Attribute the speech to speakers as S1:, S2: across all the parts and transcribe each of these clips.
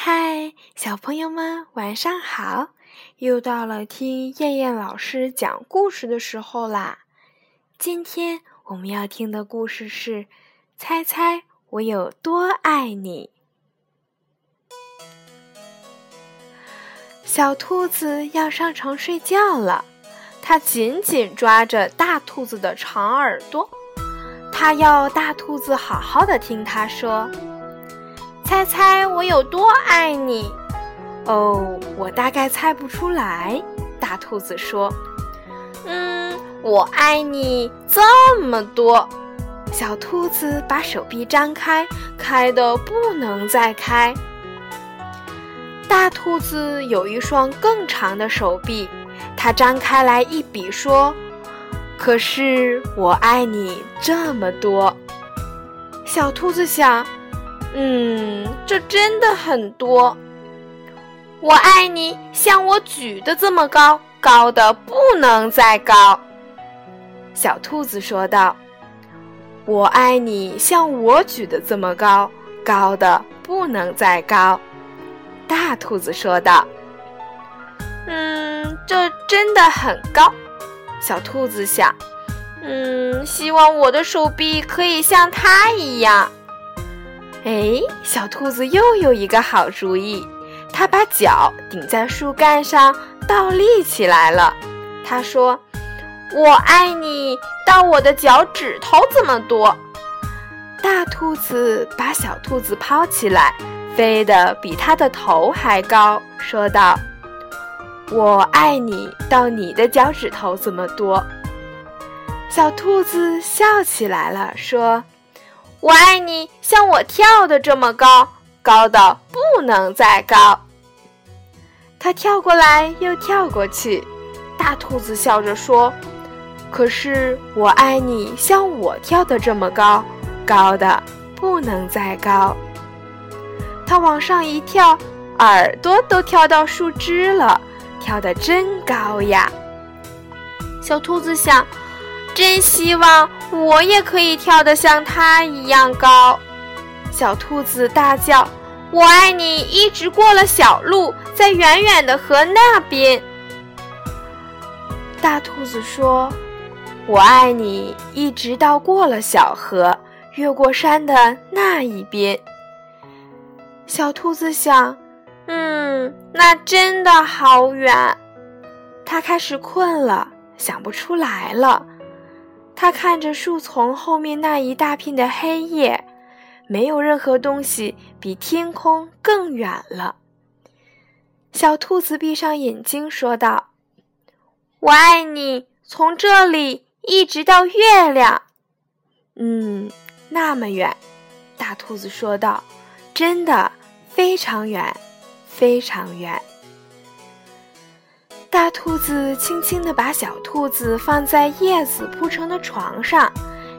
S1: 嗨，小朋友们，晚上好！又到了听燕燕老师讲故事的时候啦。今天我们要听的故事是《猜猜我有多爱你》。小兔子要上床睡觉了，它紧紧抓着大兔子的长耳朵，它要大兔子好好的听它说。猜猜我有多爱你？哦，我大概猜不出来。大兔子说：“嗯，我爱你这么多。”小兔子把手臂张开，开的不能再开。大兔子有一双更长的手臂，它张开来一比说：“可是我爱你这么多。”小兔子想。嗯，这真的很多。我爱你，像我举的这么高，高的不能再高。小兔子说道：“我爱你，像我举的这么高，高的不能再高。”大兔子说道：“嗯，这真的很高。”小兔子想：“嗯，希望我的手臂可以像它一样。”哎，小兔子又有一个好主意，它把脚顶在树干上，倒立起来了。它说：“我爱你，到我的脚趾头这么多。”大兔子把小兔子抛起来，飞得比它的头还高，说道：“我爱你，到你的脚趾头这么多。”小兔子笑起来了，说。我爱你，像我跳的这么高，高的不能再高。它跳过来又跳过去，大兔子笑着说：“可是我爱你，像我跳的这么高，高的不能再高。”它往上一跳，耳朵都跳到树枝了，跳得真高呀！小兔子想。真希望我也可以跳得像它一样高！小兔子大叫：“我爱你！”一直过了小路，在远远的河那边。大兔子说：“我爱你！”一直到过了小河，越过山的那一边。小兔子想：“嗯，那真的好远。”它开始困了，想不出来了。他看着树丛后面那一大片的黑夜，没有任何东西比天空更远了。小兔子闭上眼睛说道：“我爱你，从这里一直到月亮。”嗯，那么远。大兔子说道：“真的非常远，非常远。”大兔子轻轻地把小兔子放在叶子铺成的床上，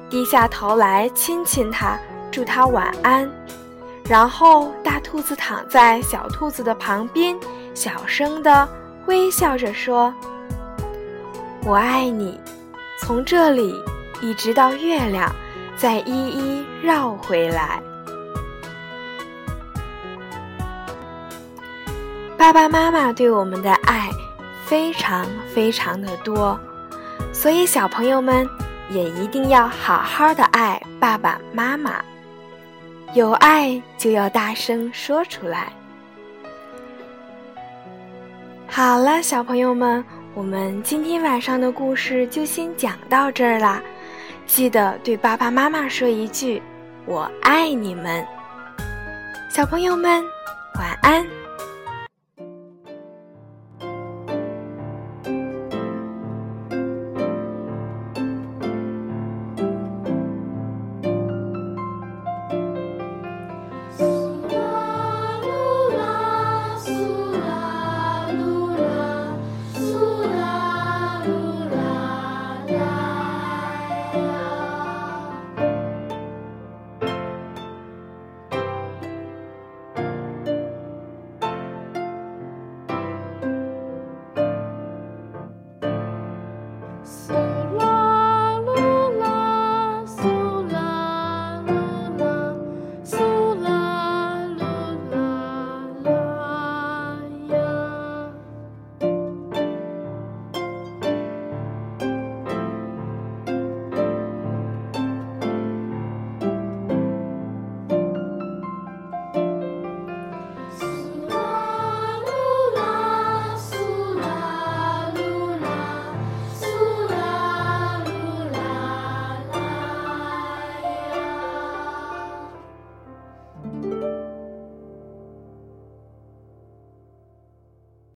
S1: 低下头来亲亲它，祝它晚安。然后，大兔子躺在小兔子的旁边，小声地微笑着说：“我爱你，从这里一直到月亮，再一一绕回来。”爸爸妈妈对我们的爱。非常非常的多，所以小朋友们也一定要好好的爱爸爸妈妈，有爱就要大声说出来。好了，小朋友们，我们今天晚上的故事就先讲到这儿啦，记得对爸爸妈妈说一句“我爱你们”。小朋友们，晚安。